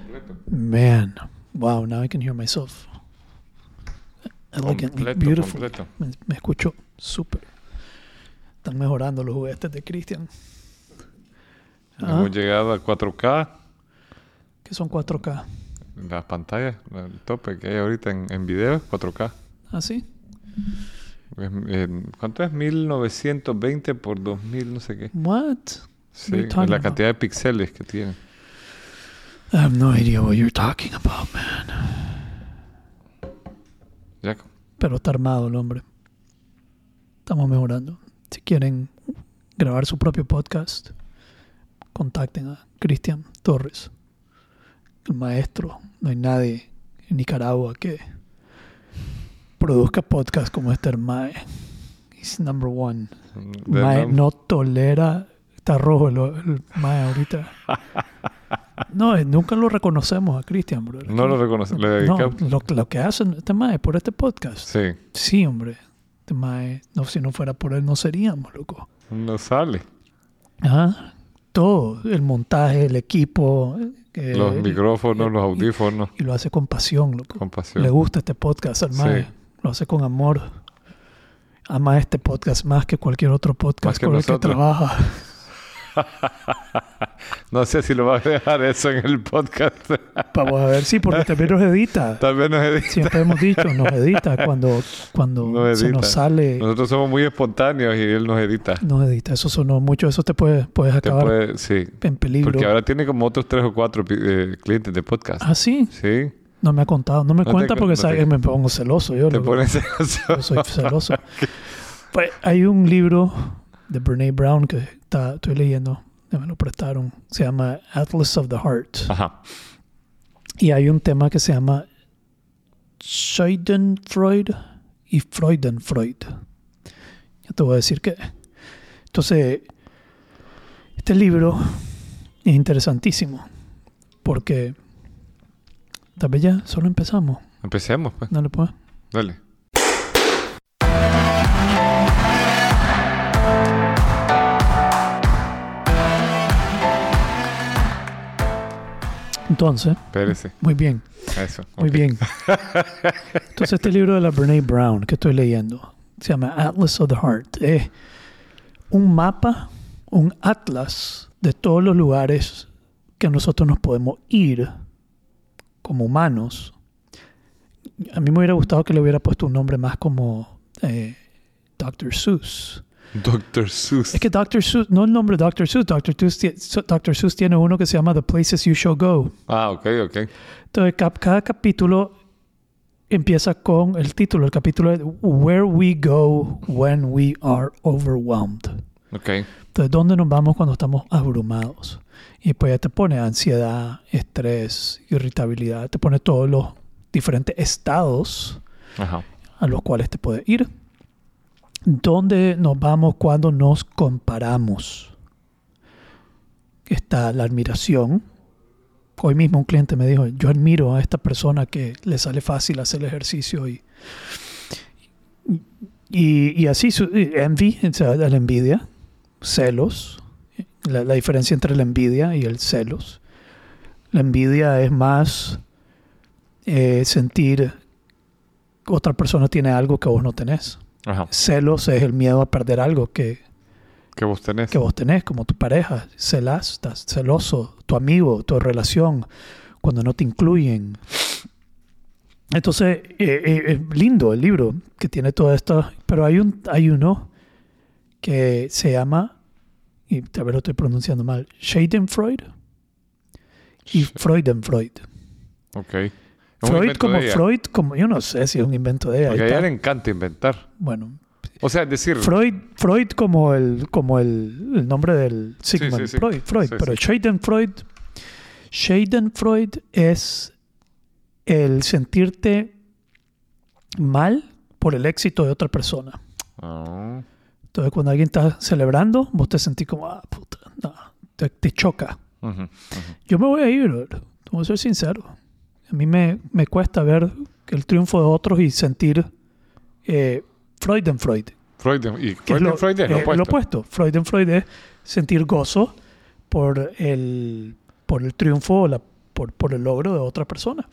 completo. Man, wow, now I can hear myself. Elegantly, Completo, beautiful. completo. Me, me escucho súper. Están mejorando los juguetes de Christian. Ah, Hemos llegado a 4K. que son 4K. Las pantallas, el tope que hay ahorita en, en video es 4K. ¿Ah, sí? Eh, ¿Cuánto es? 1920 por 2000, no sé qué. What? Sí, la about? cantidad de píxeles que tiene. I have no idea what you're talking about, man. Ya, Pero está armado el hombre. Estamos mejorando. Si quieren grabar su propio podcast, contacten a Cristian Torres, el maestro. No hay nadie en Nicaragua que produzca podcast como este Mae. He's number one. Mae no- no tolera. Está rojo el, el Mae ahorita. No, eh, nunca lo reconocemos a Cristian, bro. No lo reconoce. Le No, lo, lo que hacen este Mae por este podcast. Sí, Sí, hombre. Este mae, no, si no fuera por él, no seríamos, loco. no sale. Ajá. Todo, el montaje, el equipo. eh, los micrófonos, los audífonos, Y lo hace con pasión, loco. con pasión. Le gusta este podcast al mae. Sí. Lo hace con amor. Ama este podcast más que cualquier otro podcast con el que trabaja. No sé si lo va a dejar eso en el podcast. Vamos a ver, sí, porque también nos edita. Vez nos edita. Siempre hemos dicho, nos edita cuando, cuando Nos se nos sale. Nosotros somos muy espontáneos y él nos edita. Nos edita. Eso sonó mucho. Eso te puede, puedes Te acabar puede- sí. en peligro. Porque ahora tiene como otros tres o cuatro eh, clientes de podcast. Ah, sí. Sí. No me ha contado. No me No cuenta cu- porque no sabe te- me pongo celoso. Yo, Te pones Yo soy celoso. Pues hay un libro de Brene Brown que está, estoy leyendo. Me lo prestaron. Se llama Atlas of the Heart. Ajá. Y hay un tema que se llama Schadenfreude y Freudenfreud. Ya te voy a decir que. Entonces, este libro es interesantísimo. Porque. Tal vez ya solo empezamos. Empecemos, pues. Dale, pues. Dale. Entonces, Espérese. muy bien. Eso. Muy bien. Entonces, este libro de la Brene Brown que estoy leyendo se llama Atlas of the Heart. Es un mapa, un atlas de todos los lugares que nosotros nos podemos ir como humanos. A mí me hubiera gustado que le hubiera puesto un nombre más como eh, Dr. Seuss. Dr. Seuss. Es que Dr. Seuss, no el nombre Dr. Seuss, Dr. Seuss, Dr. Seuss tiene uno que se llama The Places You Shall Go. Ah, ok, ok. Entonces, cada capítulo empieza con el título. El capítulo es Where We Go When We Are Overwhelmed. Ok. Entonces, ¿dónde nos vamos cuando estamos abrumados? Y pues ya te pone ansiedad, estrés, irritabilidad. Te pone todos los diferentes estados Ajá. a los cuales te puedes ir. ¿Dónde nos vamos cuando nos comparamos? Está la admiración. Hoy mismo un cliente me dijo, yo admiro a esta persona que le sale fácil hacer el ejercicio y, y, y así, su, envy, o la envidia, celos, la, diferencia entre la envidia y el celos. La envidia es más eh, sentir que otra persona tiene algo que vos no tenés. Ajá. Celos es el miedo a perder algo que, ¿Qué vos tenés? que vos tenés, como tu pareja. Celas, estás celoso, tu amigo, tu relación, cuando no te incluyen. Entonces, eh, eh, es lindo el libro que tiene todo esto, pero hay, un, hay uno que se llama, y tal vez lo estoy pronunciando mal, Schadenfreude y Freudenfreud. Ok. Freud como. Freud, como yo no sé si es un invento de ella. Porque a ella le encanta inventar. Bueno, O sea, decir, Freud, Freud como el, como el, el nombre del Sigmund sí, sí. Freud, Freud, Sí, pero sí. Es el sentirte mal por el éxito de otra persona. Ah, Entonces, cuando alguien está celebrando, vos te sentís como, ah, puta, no, te, te choca. Yo me voy a ir, bro. voy a ser sincero. A mí me, me cuesta ver el triunfo de otros y sentir eh, Freudenfreud. Freud y que es Freud, Freud es lo eh, opuesto. lo opuesto. Freudenfreud es sentir gozo por el, por el triunfo o, la- por, por el logro de otra persona.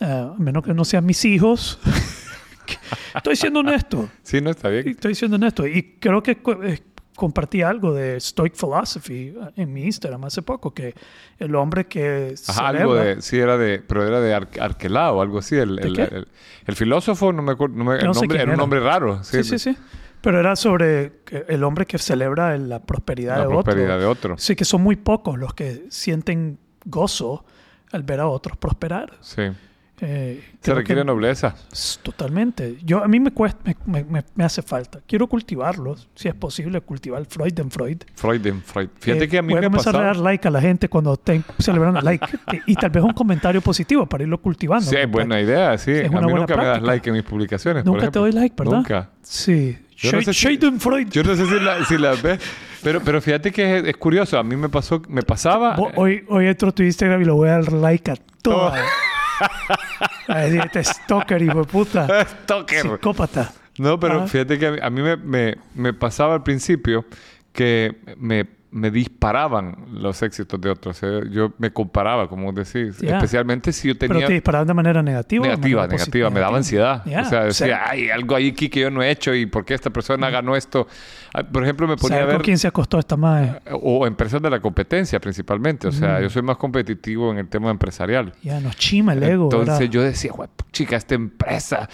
Ah, a menos que no sean mis hijos. Estoy siendo honesto. Sí, no está bien. Estoy siendo honesto. Y creo que eh, compartí algo de Stoic Philosophy eh, en mi Instagram hace poco, que el hombre que Ajá, celebra- algo de, sí, era de, pero era de Ar- Arquelao, algo así. El, ¿De el, qué? el- el filósofo, no me acuerdo, no me- el No sé nombre, era un nombre raro. Sí, sí, sí. Pero era sobre el hombre que celebra la prosperidad La de prosperidad otro. de otro. Sí, que son muy pocos los que sienten gozo al ver a otros prosperar. Sí. Eh, Se requiere que- nobleza. Totalmente. Yo, a mí me, cuesta, me, me- me- hace falta. Quiero cultivarlos, si es posible, cultivar Freud en Freud. Freud en Freud. Fíjate Eh, que a mí me a comenzar a dar like a la gente cuando estén celebrando like. y, y tal vez un comentario positivo para irlo cultivando. Sí, es buena idea, sí. Es a una mí buena nunca me das práctica. like en mis publicaciones, por Nunca te ejemplo. doy like, ¿verdad? Nunca. Sí. Yo no sé si-. Yo no sé si, la- si las ves, pero, pero fíjate que es, es curioso. A mí me pasó, me pasaba... Hoy, hoy entro a tu Instagram y lo voy a dar like a todas. A decir, este stalker, hijo de puta. Stalker. Psicópata. No, pero Ajá. fíjate que a mí, a mí me, me- me pasaba al principio que me, me disparaban los éxitos de otros. Sea, yo me comparaba, como decís. Especialmente si yo Pero tenía... te disparaban de manera negativa. Negativa, manera negativa. Me daba ansiedad. O sea, decía, hay algo ahí aquí que yo no he hecho y por qué esta persona ganó esto. Ah, Por ejemplo, me ponía a ver... quién se acostó esta madre. O empresas de la competencia principalmente. O sea, Mm. yo soy más competitivo en el tema empresarial. Ya nos chima el ego. Entonces ¿verdad? yo decía, "Jue- chica, esta empresa.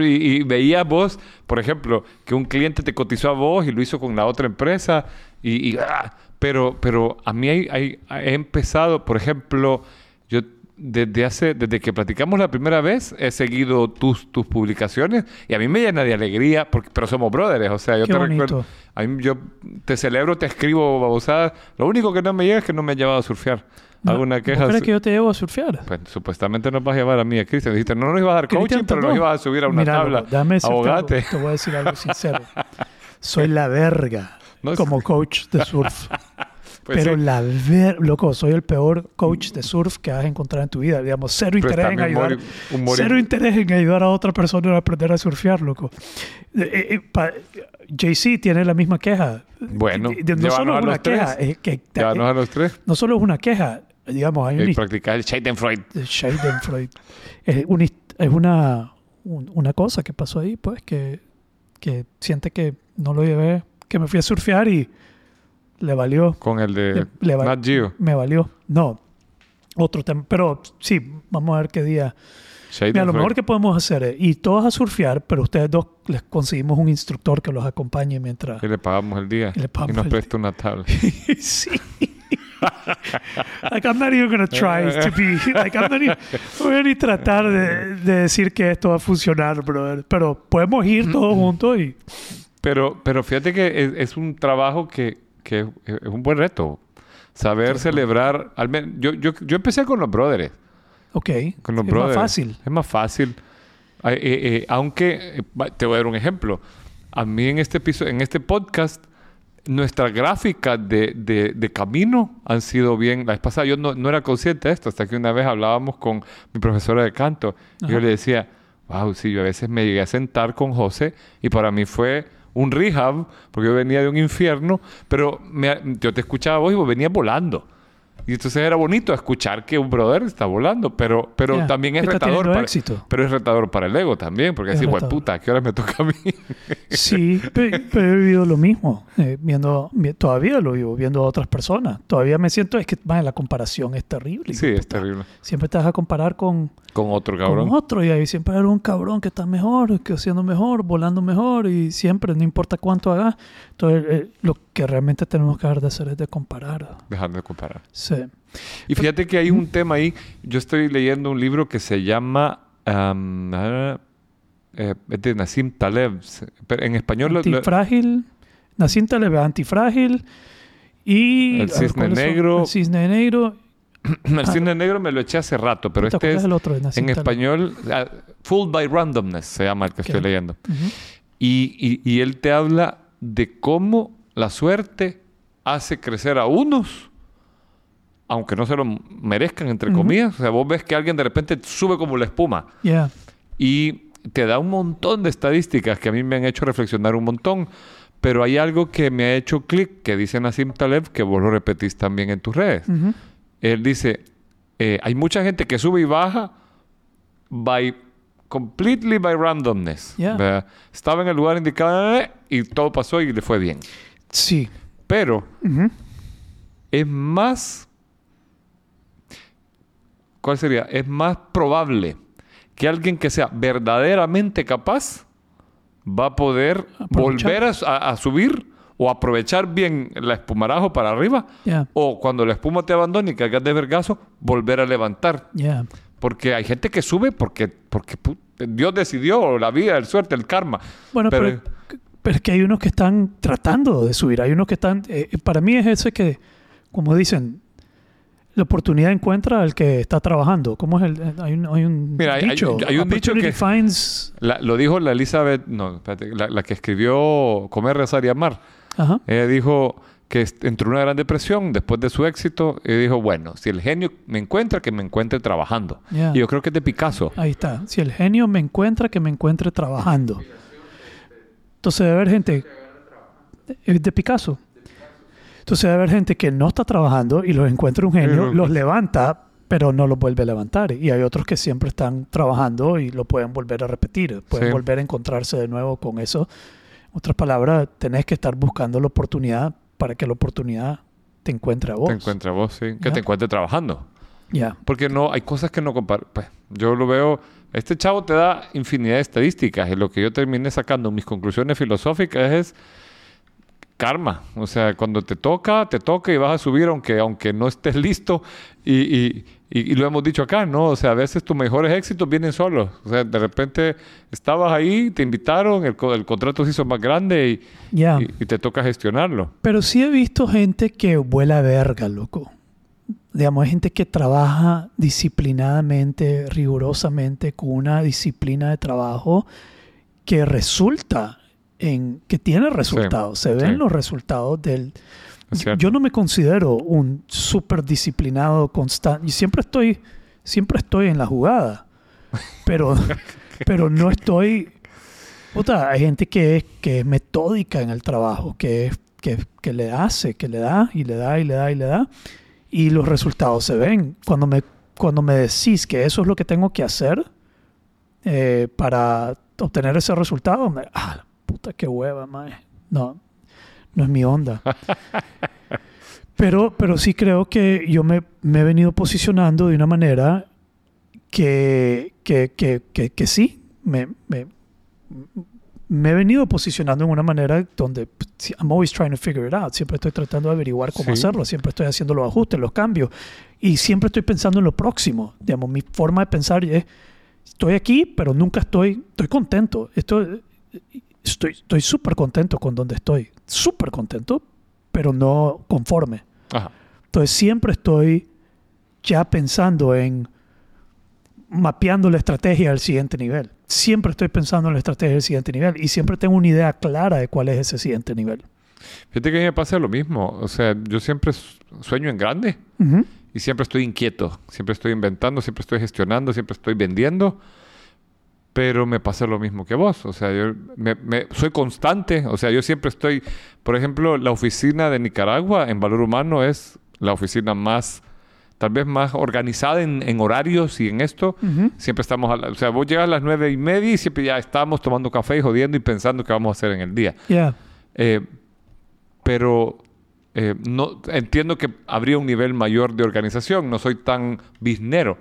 Y, y veía vos, por ejemplo, que un cliente te cotizó a vos y lo hizo con la otra empresa. Y, y, ah, pero, pero a mí hay- hay- he empezado, por ejemplo, yo desde hace, desde que platicamos la primera vez, he seguido tus, tus publicaciones y a mí me llena de alegría, porque, pero somos brothers, o sea, yo Qué te bonito. recuerdo, a mí yo te celebro, te escribo babosadas, lo único que no me llega es que no me has llevado a surfear. No, ¿Alguna ¿vos queja? crees que yo te llevo a surfear? Pues supuestamente nos vas a llevar a mí a Cristian. Dijiste, no nos ibas a dar coaching, pero no. nos ibas a subir a una Mira, tabla. dame decirte algo, Abogate. Te voy a decir algo sincero. Soy la verga No es- como coach de surf. Pues pero sí. la ver... Loco, soy el peor coach de surf que vas a encontrar en tu vida. Digamos, cero interés en ayudar... humor- humor- Cero interés en ayudar a otra persona a aprender a surfear, loco. Eh, eh, eh, pa- JC tiene la misma queja. Bueno, De- no solo es una queja, es que a los tres. no solo es una queja, digamos, hay Y una practicar el Schadenfreude. de Schadenfreude. Es, un es una, un- una cosa que pasó ahí, pues, que, que siente que no lo llevé, que me fui a surfear y le valió. Con el de Le- le Nat Geo. Me valió. No, otro tema. Pero sí, vamos a ver qué día. Mira, lo mejor que podemos hacer es ir todos a surfear, pero ustedes dos les conseguimos un instructor que los acompañe mientras. Y le pagamos el día. Y le pagamos Y nos presta una tabla. sí. like, I'm not even gonna try to be. Like, I'm not even, no voy a ni tratar de, de decir que esto va a funcionar, brother. Pero podemos ir todos juntos y. Pero, pero fíjate que es, es un trabajo que, que es un buen reto. Saber celebrar. Al men- yo, yo, yo empecé con los brothers. Ok. Con los es brothers. más fácil. Es más fácil. Ay, eh, eh, aunque, te voy a dar un ejemplo. A mí en este piso, en este podcast, nuestras gráficas de, de- de camino han sido bien. La vez pasada yo no, no era consciente de esto, hasta que una vez hablábamos con mi profesora de canto. Y yo le decía, wow, sí, yo a veces me llegué a sentar con José y para mí fue un rehab, porque yo venía de un infierno, pero me- yo te escuchaba vos y vos venías volando. Y entonces era bonito escuchar que un brother está volando, pero, pero Ya, también es está retador. para, éxito. Pero es retador para el ego también, porque Es así, puta, ¿a qué hora me toca a mí? Sí, pe- pero he vivido lo mismo. eh, viendo, vi- todavía lo vivo, viendo a otras personas. Todavía me siento, es que man, la comparación es terrible. sí, es terrible. Siempre te vas a comparar con, Con otro cabrón. con otro y ahí siempre hay un cabrón que está mejor, que haciendo mejor, volando mejor y siempre, no importa cuánto haga. Entonces, eh, lo que realmente tenemos que dejar de hacer es de comparar. Dejar de comparar. Sí. Y fíjate que hay un tema ahí. Yo estoy leyendo un libro que se llama. am, eh, es de Nassim Taleb. Pero En español. lo- lo- Antifrágil, Nassim Taleb, antifrágil y... El cisne negro. El cisne negro. el cine negro me lo eché hace rato, pero ¿Te este es. del otro de Nassim En Taleb? español. ah, Fooled by Randomness se llama el que estoy leyendo. Y- y él te habla de cómo la suerte hace crecer a unos, aunque no se lo merezcan, entre comillas. O sea, vos ves que alguien de repente sube como la espuma Yeah. y te da un montón de estadísticas que a mí me han hecho reflexionar un montón. Pero hay algo que me ha hecho clic, que dice Nassim Taleb, que vos lo repetís también en tus redes. Él dice, eh, hay mucha gente que sube y baja by completely by randomness. Estaba en el lugar indicado eh, y todo pasó y le fue bien. Sí. Pero es más. ¿Cuál sería? Es más probable que alguien que sea verdaderamente capaz va a poder Aprovechar. volver a, subir o aprovechar bien la espumarajo para arriba. O cuando la espuma te abandone y caigas de vergazo, volver a levantar. Porque hay gente que sube porque, porque Dios decidió, o la vida, el suerte, el karma. Bueno, pero, pero es que hay unos que están tratando de subir. Hay unos que están... eh, para mí es ese que, como dicen, la oportunidad encuentra al que está trabajando. ¿Cómo es el...? eh, Hay un, hay un Mira, hay- hay- dicho. hay un dicho que- finds... La- lo dijo la Elizabeth, no, espérate, la, la que escribió Comer, Rezar y Amar. Ajá. Ella dijo que entró en una gran depresión después de su éxito y dijo, bueno, si el genio me encuentra, que me encuentre trabajando. Ya. Y yo creo que es de Picasso. Ahí está. Si el genio me encuentra, que me encuentre trabajando. Entonces debe haber gente... Es de Picasso. Entonces debe haber gente que no está trabajando y los encuentra un genio, los levanta, pero no los vuelve a levantar. Y hay otros que siempre están trabajando y lo pueden volver a repetir. Pueden Sí. volver a encontrarse de nuevo con eso. Otras palabras, tenés que estar buscando la oportunidad para que la oportunidad te encuentre a vos. Te encuentra vos, sí. Que Ya. te encuentre trabajando. Ya. Porque no, hay cosas que no compar Pues yo lo veo. Este chavo te da infinidad de estadísticas. Y lo que yo terminé sacando, mis conclusiones filosóficas es karma. O sea, cuando te toca, te toca y vas a subir aunque, aunque no estés listo. Y, y- y- y lo hemos dicho acá, ¿no? O sea, a veces tus mejores éxitos vienen solos. O sea, de repente estabas ahí, te invitaron, el, el contrato se hizo más grande y- y te toca gestionarlo. Pero sí he visto gente que vuela verga, loco. Digamos, hay gente que trabaja disciplinadamente, rigurosamente, con una disciplina de trabajo que resulta en que tiene resultados. Se ven sí. los resultados del. Es. Yo no me considero un súper disciplinado constante. Y siempre estoy, siempre estoy en la jugada. Pero, pero no estoy. Puta, hay gente que es, que es metódica en el trabajo, que, es- que, que le hace, que le da y le da y le da y le da. Y los resultados se ven. Cuando me, cuando me decís que eso es lo que tengo que hacer eh, para obtener ese resultado, me, ah, puta, qué hueva, mae. No, no es mi onda. Pero, pero sí creo que yo me, me he venido posicionando de una manera que, que, que, que, que sí, me, me, me he venido posicionando en una manera donde I'm always trying to figure it out. Siempre estoy tratando de averiguar cómo Sí. hacerlo, siempre estoy haciendo los ajustes, los cambios y siempre estoy pensando en lo próximo. Digamos, mi forma de pensar es, estoy aquí, pero nunca estoy, estoy contento. Estoy, estoy, estoy súper contento con donde estoy, súper contento, pero no conforme. Ajá. Entonces siempre estoy ya pensando en mapeando la estrategia al siguiente nivel. Siempre estoy pensando en la estrategia del siguiente nivel y siempre tengo una idea clara de cuál es ese siguiente nivel. Fíjate que a mí me pasa lo mismo. O sea, yo siempre su- sueño en grande. Ujú. Y siempre estoy inquieto, siempre estoy inventando, siempre estoy gestionando, siempre estoy vendiendo. Pero me pasa lo mismo que vos. O sea, yo me- me- soy constante. O sea, yo siempre estoy... Por ejemplo, la oficina de Nicaragua en Valor Humano es la oficina más... Tal vez más organizada en, en horarios y en esto. Siempre estamos... a la- o sea, vos llegas a las nueve y media y siempre ya estamos tomando café y jodiendo y pensando qué vamos a hacer en el día. Eh, pero eh, no entiendo que habría un nivel mayor de organización. No soy tan biznero.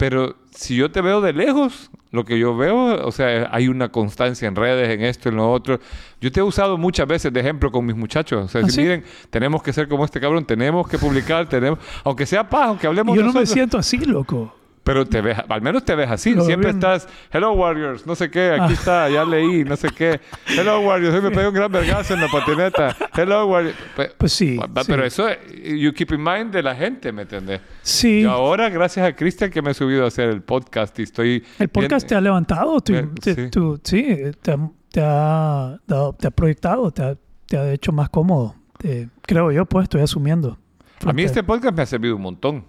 Pero si yo te veo de lejos, lo que yo veo, o sea, hay una constancia en redes, en esto, en lo otro. Yo te he usado muchas veces de ejemplo con mis muchachos. O sea, ¿Ah, si sí? miren, tenemos que ser como este cabrón, tenemos que publicar, tenemos, aunque sea paz, aunque hablemos Yo no me siento así, loco. Pero te ves, al menos te ves así. Siempre bien. estás, hello Warriors, no sé qué, aquí Ah. está, ya leí, no sé qué. Hello Warriors, hoy me pegué un gran vergazo en la patineta. Hello Warriors. Pe- Pues sí, pa- sí. Pero eso, you keep in mind de la gente, ¿me entiendes? Sí. Y ahora, gracias a Cristian que me he subido a hacer el podcast y estoy... El podcast te ha levantado, tú- Eh, te- sí. tú- sí, te, ha- te ha, dado- te ha proyectado, te ha, te ha hecho más cómodo. Eh, creo yo, pues, estoy asumiendo. A mí este podcast me ha servido un montón.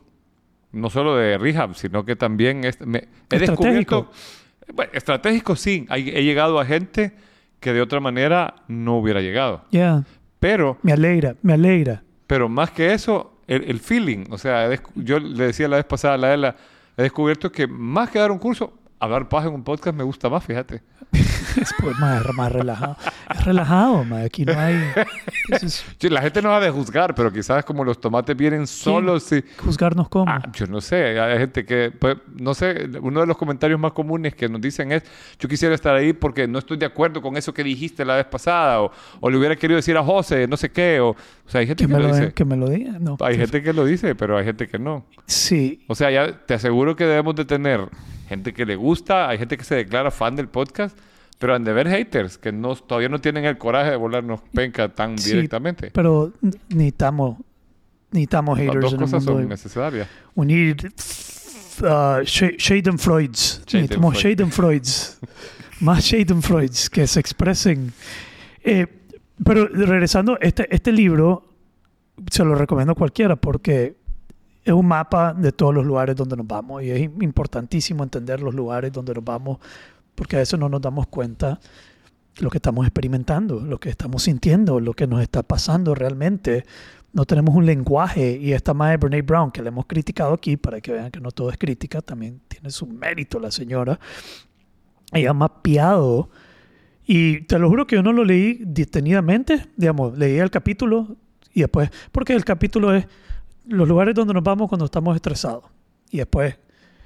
No solo de rehab, sino que también es- me- he Estratégico. descubierto... Bueno, estratégico sí. Hay- he llegado a gente que de otra manera no hubiera llegado. Ya, Pero me alegra, me alegra. Pero más que eso, el, el feeling. O sea, he yo le decía la vez pasada a la Ela, he descubierto que más que dar un curso, hablar paja en un podcast me gusta más, fíjate. Es pues, más, más relajado. Es relajado, ma. Aquí no hay... es- La gente no va a juzgar, pero quizás como los tomates vienen solos, sí. juzgarnos como. Ah, yo no sé, hay gente que, pues, no sé, uno de los comentarios más comunes que nos dicen es, yo quisiera estar ahí porque no estoy de acuerdo con eso que dijiste la vez pasada, o, o le hubiera querido decir a José, no sé qué, o, o sea, hay gente que, que, me lo lo, dice. que me lo diga. No. Hay gente que lo dice, pero hay gente que no. Sí. O sea, ya te aseguro que debemos de tener gente que le gusta, hay gente que se declara fan del podcast, pero han de ver haters que no, todavía no tienen el coraje de volarnos penca tan Sí, directamente. Pero necesitamos, necesitamos Las haters dos en el cosas mundo. son necesarias. We need uh, Sh- Schadenfreuds. Necesitamos. Schadenfreuds. Más Schadenfreuds que se expresen. Eh, pero regresando, este, este libro se lo recomiendo a cualquiera porque es un mapa de todos los lugares donde nos vamos y es importantísimo entender los lugares donde nos vamos porque a veces no nos damos cuenta lo que estamos experimentando, lo que estamos sintiendo, lo que nos está pasando realmente. No tenemos un lenguaje y esta madre Brene Brown que le hemos criticado aquí para que vean que no todo es crítica, también tiene su mérito la señora. Ella ha mapeado y te lo juro que yo no lo leí detenidamente, digamos, leí el capítulo y después, porque el capítulo es los lugares donde nos vamos cuando estamos estresados y después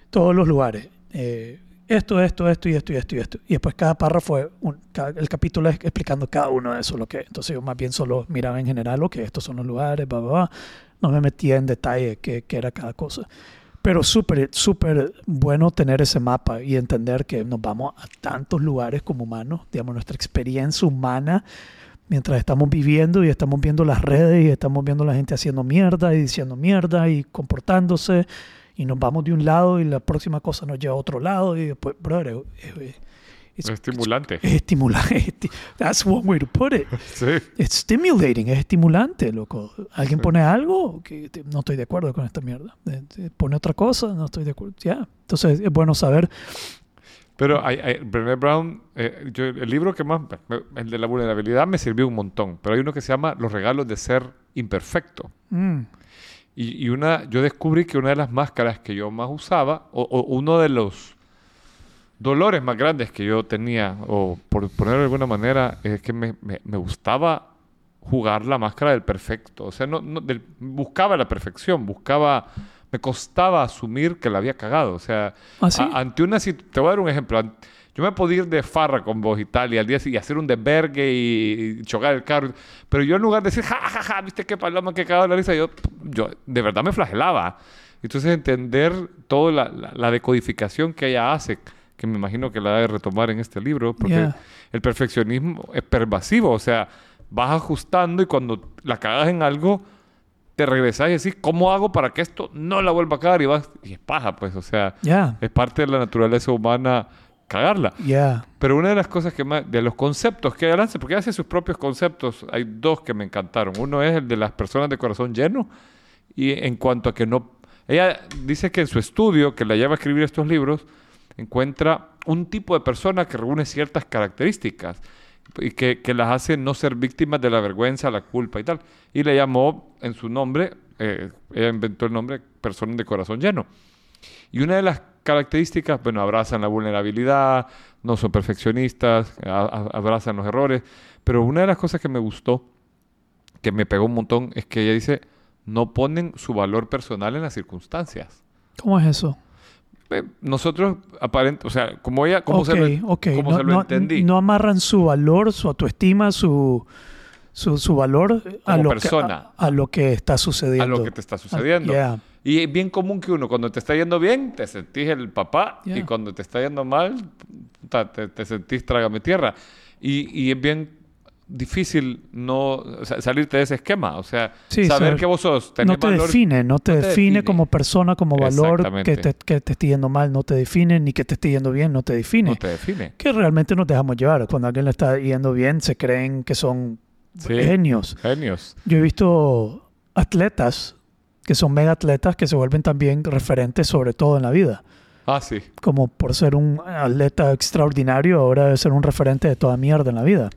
todos los lugares. eh, esto, esto, esto y esto y esto y esto. Y después cada párrafo, un- cada- el capítulo es explicando cada uno de eso. Lo que, entonces yo más bien solo miraba en general, ok, estos son los lugares, bla, bla, bla. No me metía en detalle qué, qué era cada cosa. Pero súper, súper bueno tener ese mapa y entender que nos vamos a tantos lugares como humanos, digamos, nuestra experiencia humana, mientras estamos viviendo y estamos viendo las redes y estamos viendo la gente haciendo mierda y diciendo mierda y comportándose y nos vamos de un lado y la próxima cosa nos lleva a otro lado y después, brother, es, es- Es estimulante. es estimulante. es esti- That's one way to put it. Sí. It's stimulating, es estimulante, loco. Alguien Sí. pone algo que no estoy de acuerdo con esta mierda. Eh, eh, Pone otra cosa, no estoy de acuerdo. Ya. Entonces es bueno saber. Pero hay, hay- Brené Brown, eh, yo- el libro que más, el de la vulnerabilidad me sirvió un montón, pero hay uno que se llama Los regalos de ser imperfecto. mm, Y, y una, yo descubrí que una de las máscaras que yo más usaba, o, o uno de los dolores más grandes que yo tenía, o por ponerlo de alguna manera, es que me, me- me gustaba jugar la máscara del perfecto. O sea, no, no- del- buscaba la perfección, buscaba, me costaba asumir que la había cagado. O sea, ¿Ah, sí? a- ante una te voy a dar un ejemplo. Yo me podía ir de farra con vos y tal, y al día siguiente hacer un desvergue y, y chocar el carro. Pero yo en lugar de decir, ja, ja, ja, viste qué paloma que cagado la risa, yo, yo de verdad me flagelaba. Entonces entender toda la, la- la decodificación que ella hace, que me imagino que la debe retomar en este libro, porque Yeah. el perfeccionismo es pervasivo, o sea, vas ajustando y cuando la cagas en algo, te regresas y decís, ¿cómo hago para que esto no la vuelva a cagar? Y vas, y es paja, pues, o sea, es parte de la naturaleza humana cagarla. Pero una de las cosas que más, de los conceptos que ella lanza, porque hace sus propios conceptos, hay dos que me encantaron. Uno es el de las personas de corazón lleno, y en cuanto a que no, ella dice que en su estudio, que la lleva a escribir estos libros, encuentra un tipo de persona que reúne ciertas características y que, que las hace no ser víctimas de la vergüenza, la culpa y tal. Y le llamó en su nombre, eh, ella inventó el nombre personas de corazón lleno. Y una de las características, bueno, abrazan la vulnerabilidad, no son perfeccionistas, abrazan los errores, pero una de las cosas que me gustó, que me pegó un montón, es que ella dice, no ponen su valor personal en las circunstancias. ¿Cómo es eso? Eh, nosotros, aparente, o sea, como ella, como ok, se lo, ok. como no, se lo no- entendí. no amarran su valor, su autoestima, su, su, su valor a Como lo, persona. Que, a, a lo que está sucediendo. a lo que te está sucediendo. yeah. Y es bien común que uno, cuando te está yendo bien, te sentís el papá, y Yeah. cuando te está yendo mal, te, te sentís trágame tierra. Y, y es bien difícil no o sea, salirte de ese esquema. O sea, Sí, saber que vos sos, No te valor- define, no te, no te define, define. como persona, como valor, que te, que te esté yendo mal, no te define, ni que te esté yendo bien, no te define. no te define. Que realmente nos dejamos llevar. Cuando a alguien le está yendo bien, se creen que son Sí. genios. Genios. Yo he visto atletas que son mega atletas que se vuelven también referentes sobre todo en la vida. Ah, sí. Como por ser un atleta extraordinario, ahora debe ser un referente de toda mierda en la vida.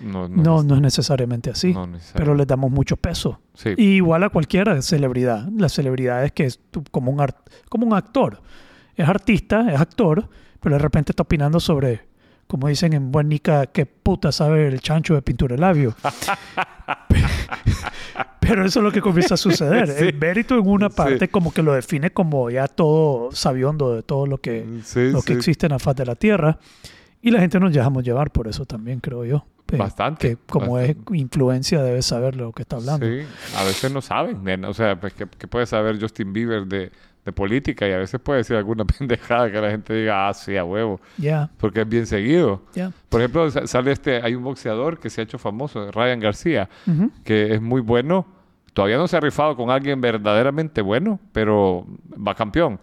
No, no, No, es- no es necesariamente así. no necesariamente. pero le damos mucho peso. Sí. Y igual a cualquier celebridad. La celebridad es que es como un, art- como un actor. Es artista, es actor, pero de repente está opinando sobre, como dicen en Buen Nica, qué puta sabe el chancho de pintura de labio. pero eso es lo que comienza a suceder. Sí. El mérito en una Sí. parte como que lo define como ya todo sabiondo de todo lo que, Sí, lo que sí. existe en la faz de la Tierra. Y la gente nos dejamos llevar por eso también, creo yo. Eh, Bastante, Que como bastante. es influencia, debe saber lo que está hablando. Sí, a veces no saben. O sea, pues, ¿qué, qué puede saber Justin Bieber de, de política? Y a veces puede decir alguna pendejada que la gente diga, ah, sí, a huevo. Ya, Porque es bien seguido. ya. Por ejemplo, sa- sale este, hay un boxeador que se ha hecho famoso, Ryan García, Ujú. que es muy bueno. Todavía no se ha rifado con alguien verdaderamente bueno, pero va campeón.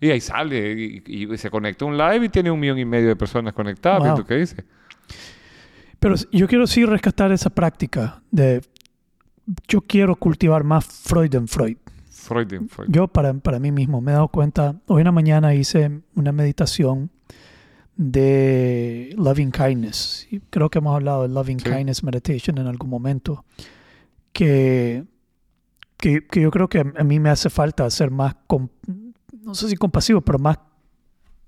Y ahí sale y, y se conecta a un live y tiene un millón y medio de personas conectadas. Wow. ¿Y tú qué dices? Pero yo quiero sí rescatar esa práctica de yo quiero cultivar más Freud en Freud. Freud. Freud. Yo para, para mí mismo me he dado cuenta, hoy en la mañana hice una meditación de loving kindness. Creo que hemos hablado de loving Sí. kindness meditation en algún momento. Que, que, que yo creo que a mí me hace falta ser más, com- no sé si compasivo, pero más,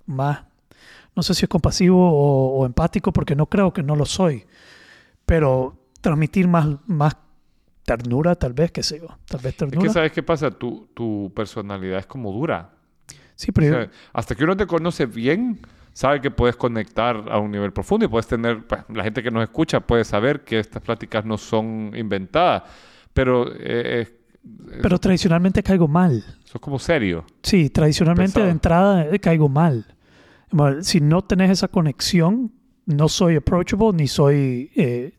más, no sé si es compasivo o, o empático, porque no creo que no lo soy. Pero transmitir más, más ternura, tal vez, qué sé yo, tal vez Es ternura. que, ¿sabes qué pasa? Tu, tu personalidad es como dura. Sí, pero O sea, hasta que uno te conoce bien, sabe que puedes conectar a un nivel profundo y puedes tener, pues, la gente que nos escucha puede saber que estas pláticas no son inventadas, pero eh, eh, Pero tradicionalmente caigo mal. eso es como serio. Sí, tradicionalmente Pesado. de entrada eh, caigo mal. Bueno, Si no tenés esa conexión, no soy approachable ni soy eh,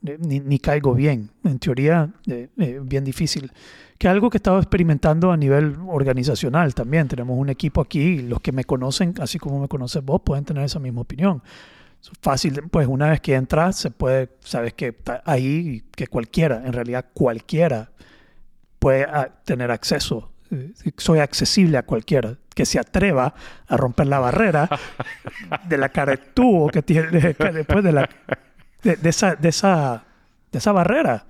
ni, ni caigo bien. En teoría, eh, eh, bien difícil. Que algo que he estado experimentando a nivel organizacional también. Tenemos un equipo aquí y los que me conocen, así como me conoces vos, pueden tener esa misma opinión. Es fácil, pues una vez que entras, se puede, sabes que está ahí y que cualquiera, en realidad cualquiera, puede ah, tener acceso. Eh, Soy accesible a cualquiera que se atreva a romper la barrera de la cara de tubo que tiene después de la de, de esa de esa de esa barrera.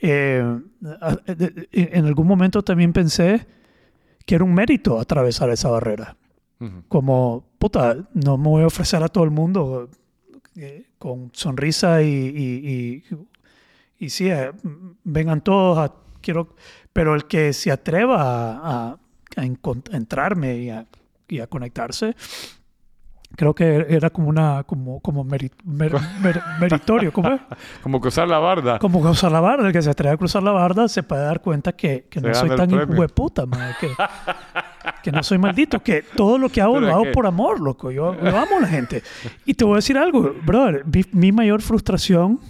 Eh, en algún momento también pensé que era un mérito atravesar esa barrera. Como, puta, no me voy a ofrecer a todo el mundo eh, con sonrisa y, y, y, y sí, eh, vengan todos, a, quiero, pero el que se atreva a, y a, y a conectarse, creo que era como una, como, como meri- mer- mer- meritorio, ¿cómo es? Como cruzar la barda. Como cruzar la barda, el que se atreve a cruzar la barda se puede dar cuenta que, que no soy tan hueputa, que, que no soy maldito, que todo lo que hago Pero lo hago que- por amor, loco. Yo, yo amo a la gente. Y te voy a decir algo, brother, mi, mi mayor frustración,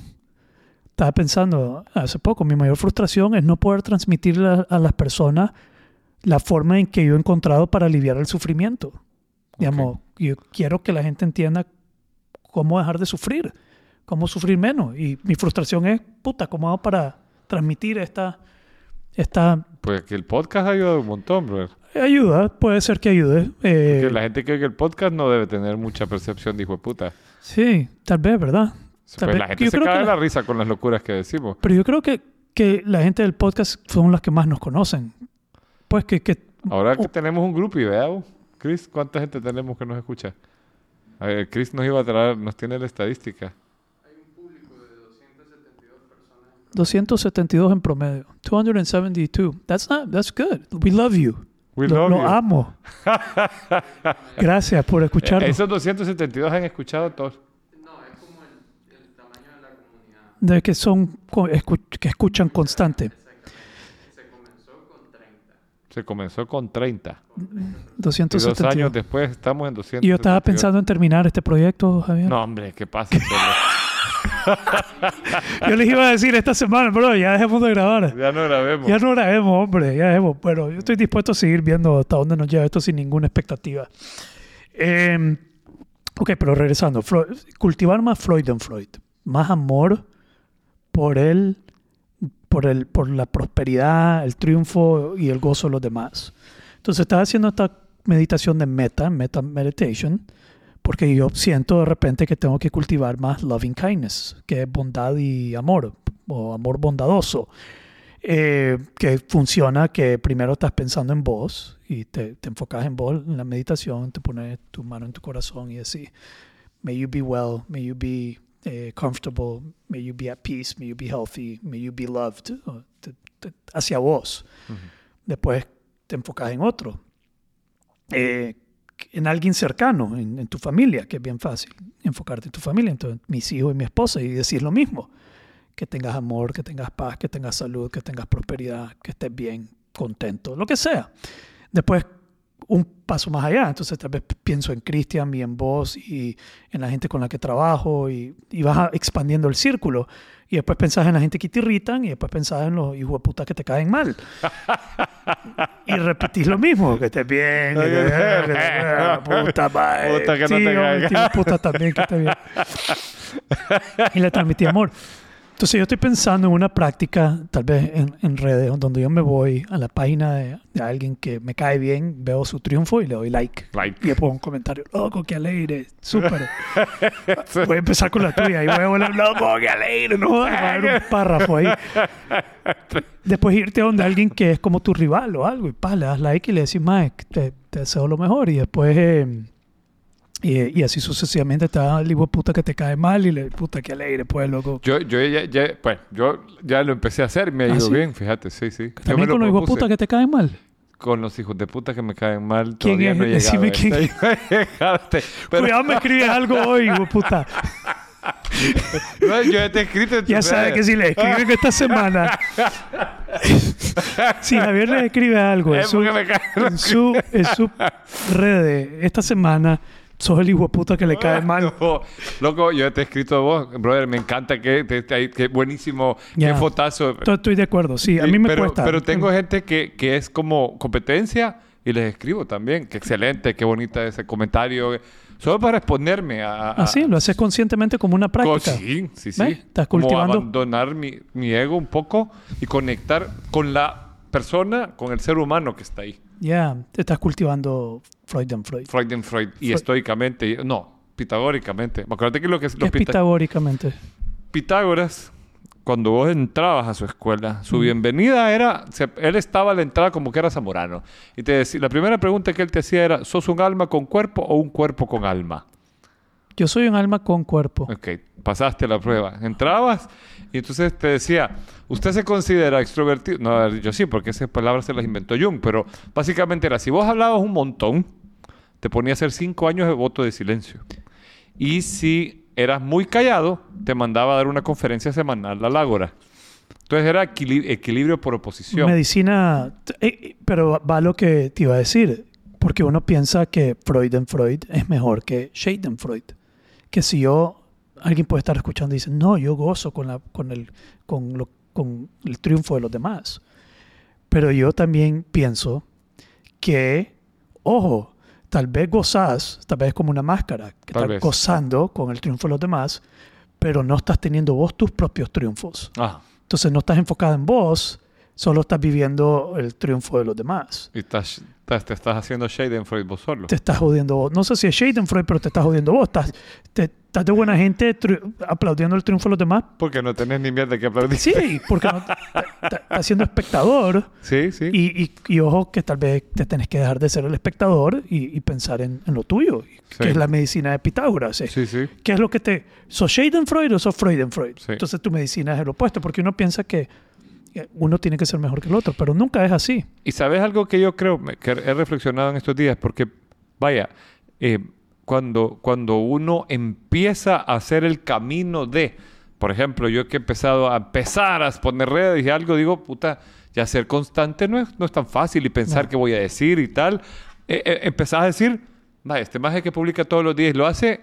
estaba pensando hace poco, mi mayor frustración es no poder transmitirle a, a las personas la forma en que yo he encontrado para aliviar el sufrimiento. Digamos, yo quiero que la gente entienda cómo dejar de sufrir, cómo sufrir menos. Y mi frustración es, puta, ¿cómo hago para transmitir esta, esta Pues que el podcast ha ayudado un montón, bro. ayuda? Puede ser que ayude. Eh, Que la gente que oye el podcast no debe tener mucha percepción de hijo de puta. Sí, tal vez, ¿verdad? Tal Pues vez. la gente Yo se cae que de la- la risa con las locuras que decimos. Pero yo creo que, que la gente del podcast son las que más nos conocen. Pues que, que Ahora que Oh. tenemos un grupo y veamos, Chris, ¿cuánta gente tenemos que nos escucha? A ver, Chris nos iba a traer, nos tiene la estadística. 272 en promedio. 272. That's not, that's good. We love you. We lo, love lo you. amo. Gracias por escucharnos. Esos 272 han escuchado todos. De que son co- escu- que escuchan constante. Se comenzó con 30. Y dos 272. años después estamos en 200. Y yo estaba pensando en terminar este proyecto, Javier. No, hombre, ¿qué pasa? Yo les iba a decir esta semana, bro, ya dejemos de grabar. ya no grabemos. Ya no grabemos, hombre, ya dejemos. Bueno, yo estoy dispuesto a seguir viendo hasta dónde nos lleva esto sin ninguna expectativa. Eh, ok, pero regresando. Freud- cultivar más Freud en Freud. Más amor por él, por, el, por la prosperidad, el triunfo y el gozo de los demás. Entonces estaba haciendo esta meditación de meta, meta meditation, porque yo siento de repente que tengo que cultivar más loving kindness, que es bondad y amor, o amor bondadoso. Eh, que funciona que primero estás pensando en vos y te, te enfocas en vos en la meditación, te pones tu mano en tu corazón y decís, may you be well, may you be eh, comfortable, may you be at peace, may you be healthy, may you be loved, o te- te- hacia vos. Después te enfocas en otro, Eh, en alguien cercano, en, en tu familia, que es bien fácil enfocarte en tu familia, entonces mis hijos y mi esposa, y decir lo mismo, que tengas amor, que tengas paz, que tengas salud, que tengas prosperidad, que estés bien, contento, lo que sea. Después, un paso más allá, entonces tal vez pienso en Cristian y en vos y en la gente con la que trabajo y, y vas expandiendo el círculo. Y después pensás en la gente que te irritan y después pensás en los hijos de puta que te caen mal. y repetís lo mismo, que estés bien, que que te- puta madre. Puta, que no te hijo de puta también que esté bien. y le transmití amor. Entonces yo estoy pensando en una práctica, tal vez en, en redes, donde yo me voy a la página de, de alguien que me cae bien, veo su triunfo y le doy like. Like. Y le pongo un comentario, loco, qué alegre, súper. voy a empezar con la tuya y voy a volar, loco, qué alegre, ¿no? Va a haber un párrafo ahí. Después irte a donde alguien que es como tu rival o algo y pa, le das like y le decís, Mike, te, te deseo lo mejor. Y después, eh, y, y así sucesivamente te da el hijo puta que te cae mal y le puta, qué alegre, pues, loco. Yo, yo, ya, ya- pues, yo ya lo empecé a hacer y me ha ¿Ah, ido sí? bien, fíjate, sí, sí. Yo me También lo con los hijos puta que te caen mal. Con los hijos de puta que me caen mal, ¿Quién todavía es? no he. Decime quién. Pero- Cuidado, me escribes algo hoy, hijo puta. No, yo ya te he escrito en Ya sabe que si le escriben esta semana. si Javier le escribe algo en Es su, en su, en su redes esta semana, sos el hijo puta que le cae mal. No, loco, yo te he escrito a vos, brother, me encanta que, te- te- que buenísimo, Ya. qué fotazo. Estoy, de acuerdo, sí, a Sí, mí me pero, cuesta. Pero tengo gente que, que es como competencia y les escribo también. Qué excelente, qué bonita ese comentario. Solo para responderme a... a- Así, Ah, lo haces conscientemente como una Co- práctica. Sí, sí, sí. ¿Ves? Estás Como cultivando- abandonar mi, mi ego un poco y conectar con la persona, con el ser humano que está ahí. Ya, te estás cultivando Freud and Freud. Freud and Freud. Y Freud. estoicamente. No, pitagóricamente. Acuérdate que lo que es ¿Qué los es pita- pitagóricamente? Pitágoras, cuando vos entrabas a su escuela, su bienvenida era, se- él estaba a la entrada como que era zamorano. Y te decía, la primera pregunta que él te hacía era, ¿sos un alma con cuerpo o un cuerpo con alma? Yo soy un alma con cuerpo. Ok, pasaste la prueba. Entrabas y entonces te decía, ¿usted se considera extrovertido? No, a yo sí, porque esas palabras se las inventó Jung, pero básicamente era, si vos hablabas un montón, te ponía a hacer cinco años de voto de silencio. Y si eras muy callado, te mandaba a dar una conferencia semanal al Ágora. Entonces era equili- equilibrio por oposición. Medicina, eh, eh, pero va lo que te iba a decir, porque uno piensa que Freud en Freud es mejor que Schadenfreude. Que si yo, alguien puede estar escuchando y dice, no, yo gozo con, la, con, el, con, lo- con el triunfo de los demás. Pero yo también pienso que, ojo, tal vez gozás, tal vez es como una máscara, que Tal estás vez. gozando con el triunfo de los demás, pero no estás teniendo vos tus propios triunfos. Ah, Entonces no estás enfocado en vos, solo estás viviendo el triunfo de los demás. y estás, estás- te estás haciendo shade en Freud vos solo. Te estás jodiendo vos. No sé si es Schadenfreude, pero te estás jodiendo vos. Estás, te- estás de buena gente aplaudiendo el triunfo de los demás. Porque no tenés ni mierda que aplaudir. Sí, porque no, estás siendo espectador. Sí, sí. Y, y- y ojo que tal vez te tenés que dejar de ser el espectador y, y pensar en, en lo tuyo, que Sí. es la medicina de Pitágoras. eh. sí, sí. ¿Qué es lo que te... ¿Sos Schadenfreude o sos Freudenfreud? Sí. Entonces tu medicina es el opuesto, porque uno piensa que uno tiene que ser mejor que el otro, pero nunca es así. Y sabes algo que yo creo, que he reflexionado en estos días, porque, vaya, eh, cuando, cuando uno empieza a hacer el camino de, por ejemplo, yo que he empezado a empezar a poner redes y algo, digo, puta, ya ser constante no es, no es tan fácil y pensar No. qué voy a decir y tal. Eh, eh, empezás a decir, vaya, este maje que publica todos los días lo hace,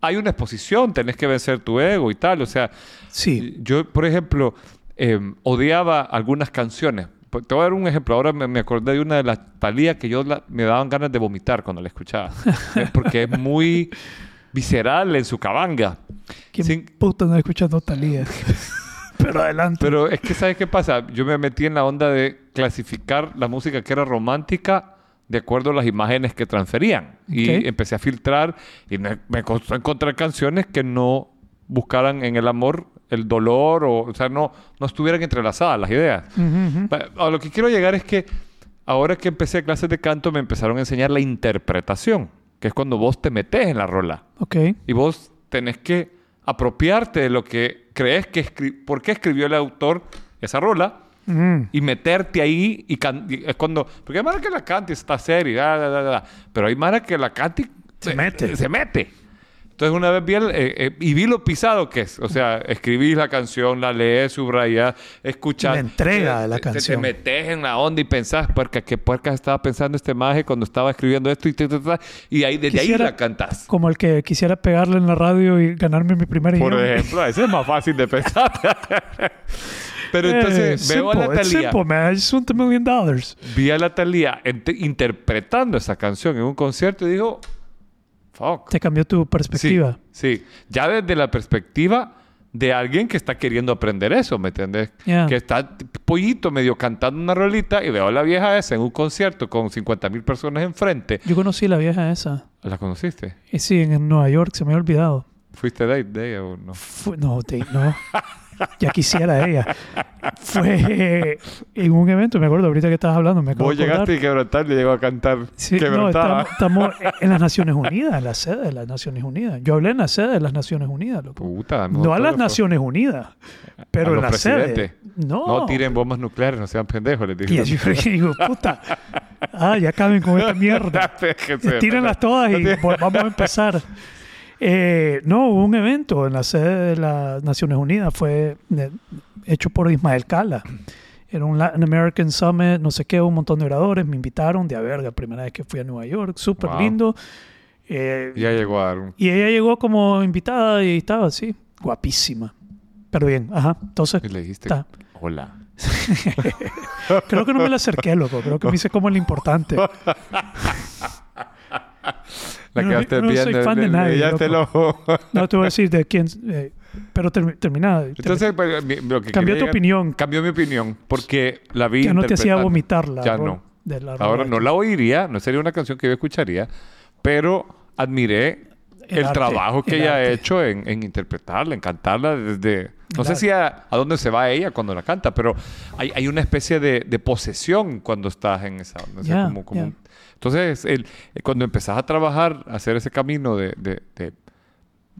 hay una exposición, tenés que vencer tu ego y tal, o sea, Sí. yo, por ejemplo, eh, odiaba algunas canciones. Te voy a dar un ejemplo. Ahora me, me acordé de una de las Talía que yo la- me daban ganas de vomitar cuando la escuchaba. Porque es muy visceral en su cabanga. ¿Quién Sin- puta no escuchando Talía? pero adelante. Pero es que, ¿sabes qué pasa? Yo me metí en la onda de clasificar la música que era romántica de acuerdo a las imágenes que transferían. Y empecé a filtrar y me, me costó encontrar canciones que no buscaran en el amor el dolor o, o sea, no, no estuvieran entrelazadas las ideas. Ujú. Pa- A lo que quiero llegar es que ahora que empecé clases de canto me empezaron a enseñar la interpretación, que es cuando vos te metes en la rola Ok. y vos tenés que apropiarte de lo que crees que por qué escribió el autor esa rola y meterte ahí y, y es cuando porque hay mara que la cante y está seria da, da, da, da. pero hay mara que la cante y Se mete. se mete entonces una vez vi el, eh, eh, y vi lo pisado que es o sea escribís la canción la lees subrayas escuchas La entrega de la te- canción. te metes en la onda y pensás puerca qué puerca estaba pensando este maje cuando estaba escribiendo esto y, ta, ta, ta, y ahí desde Quisiera- ahí la cantás Como el que quisiera pegarle en la radio y ganarme mi primer por guion. ejemplo, ese es más fácil de pensar. Pero entonces Eh, veo a simple, it's Natalia, simple, man. I just want the million dollars. vi a Natalia ent- interpretando esa canción en un concierto y digo, fuck. Te cambió tu perspectiva. sí, ya desde la perspectiva de alguien que está queriendo aprender eso, ¿me entiendes? Yeah. Que está pollito medio cantando una rolita y veo a la vieja esa en un concierto con 50 mil personas enfrente. Yo conocí a la vieja esa. ¿La conociste? Y sí, en, Nueva York, se me había olvidado. ¿Fuiste de, de ella o no? No, no. Ya quisiera ella. Fue en un evento, me acuerdo, ahorita que estabas hablando, me Vos llegaste y quebrantar le llegó a cantar. Sí, no, estamos, estamos en las Naciones Unidas, en la sede de las Naciones Unidas. Yo hablé en la sede de las Naciones Unidas, loco. Puta, No a las. Naciones Unidas, pero A en la sede. No. No tiren bombas nucleares, no sean pendejos, les Y dije. yo digo, puta, ah, ya acaben con esta mierda. Tírenlas todas y vamos a empezar. Eh, no, hubo un evento en la sede de las Naciones Unidas, fue eh, hecho por Ismael Cala. Era un Latin American Summit, no sé qué, un montón de oradores, me invitaron de a verga, primera vez que fui a Nueva York, súper Wow. lindo. Eh, Ya llegó a y ella llegó como invitada y estaba así, guapísima. Pero bien, ajá, entonces, Y le dijiste, hola. creo que no me la acerqué, loco, creo que me hice como el importante. La No, quedaste no soy viendo. fan de nadie, le pillaste el ojo. No te voy a decir de quién, eh, pero termi- termina. Entonces, pues, lo que Cambió tu llegar- opinión. Cambió mi opinión porque la vi ya no te hacía interpretando. vomitar la Ya no. de la Ahora no la oiría, no sería una canción que yo escucharía, pero admiré El el, arte, trabajo que el ella ha arte. hecho en, en interpretarla, en cantarla desde... No El sé si a, a dónde se va ella cuando la canta, pero hay, hay una especie de, de posesión cuando estás en esa... onda, o sea, como- como un- entonces, el- eh, cuando empezás a trabajar, a hacer ese camino de, de- de-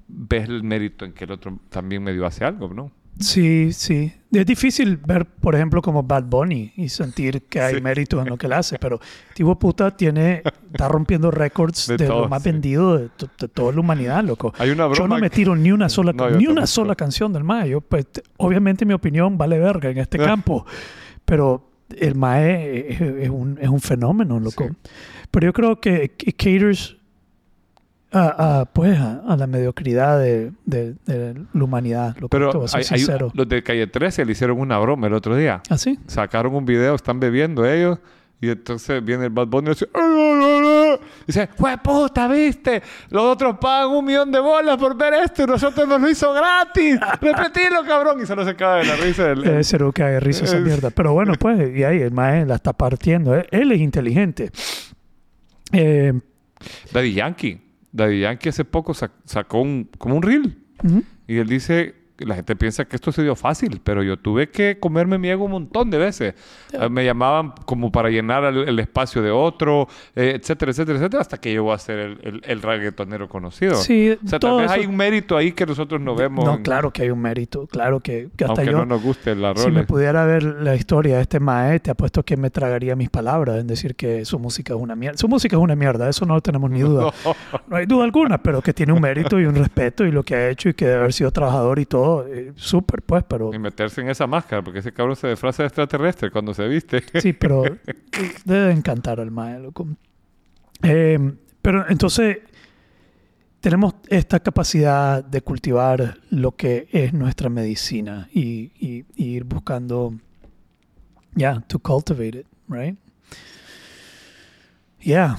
ves el mérito en que el otro también medio hace algo, ¿no? Sí, sí. Es difícil ver, por ejemplo, como Bad Bunny y sentir que hay Sí. mérito en lo que él hace, pero tipo puta tiene, está rompiendo récords de, De lo todo, más sí. vendido de, de toda la humanidad, loco. Hay una Yo no broma me tiro ni una sola, No, ni una sola canción del Mae. Yo, pues, obviamente mi opinión vale verga en este campo, pero el Mae es, es un, es un fenómeno, loco. Sí. Pero yo creo que, que caters a, a, pues, a, a la mediocridad de, de- de la humanidad, Pero hay- hay- los de Calle 13 le hicieron una broma el otro día. ¿Ah, sí? sacaron un video, están bebiendo ellos. Y entonces viene el Bad Bunny y dice, "Ah, ah, ah, ah". dice, ¡Fue puta, viste! Los otros pagan un millón de bolas por ver esto y nosotros nos lo hizo gratis. Repetilo, cabrón. Y solo se acaba de la risa. del- Debe ser que hay risa esa Es- mierda. Pero bueno, pues, y ahí el mae la está partiendo. Él, él es inteligente. Eh, Daddy Yankee. Daddy Yankee hace poco sac- sacó un, como un reel. Y él dice, la gente piensa que esto se dio fácil, pero yo tuve que comerme mi ego un montón de veces. Eh, me llamaban como para llenar el, el espacio de otro, eh, etcétera, etcétera, etcétera, hasta que llegó a ser el, el, el reggaetonero conocido. Sí, o sea, tal vez eso- hay un mérito ahí que nosotros no vemos. No, en- claro que hay un mérito. Claro que, que hasta aunque yo, no nos guste la si me rola. pudiera ver la historia de este mae, te apuesto que me tragaría mis palabras en decir que su música es una mierda. Su música es una mierda, eso no tenemos ni duda. No hay duda alguna, pero que tiene un mérito y un respeto y lo que ha hecho y que debe haber sido trabajador y todo. Eh, Súper, pues, pero... Y meterse en esa máscara, porque ese cabrón se disfraza de extraterrestre cuando se viste. Sí, pero debe encantar al mae, loco. Eh, pero entonces tenemos esta capacidad de cultivar lo que es nuestra medicina y, y- y ir buscando, yeah, to cultivate it, right? Yeah,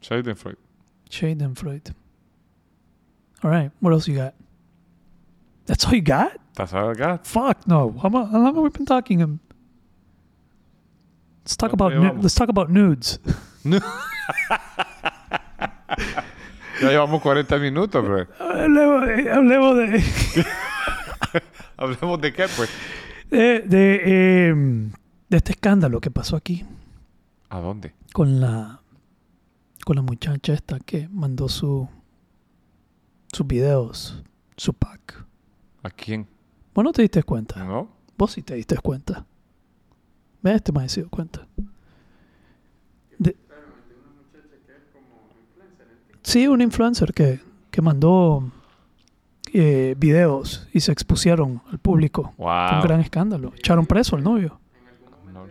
Schadenfreude. Schadenfreude. All right, what else you got? That's all you got? ¿Estás acá? Fuck no. How, how long have we been talking? Um, Let's talk ¿Cuánto about nu- let's talk about nudes. Ya llevamos 40 minutos, bro. Hablemos, eh, hablemos de, Hablemos de qué, pues. de, de, eh, de este escándalo que pasó aquí ¿A dónde? con la con la muchacha esta que mandó su sus videos, su pack. ¿A quién? Vos no te diste cuenta. ¿No? Vos sí te diste cuenta. Ve, este me ha sido cuenta. De- Sí, un influencer que, que mandó eh, videos y se expusieron al público. Fue un Wow. gran escándalo. Echaron preso al novio. No.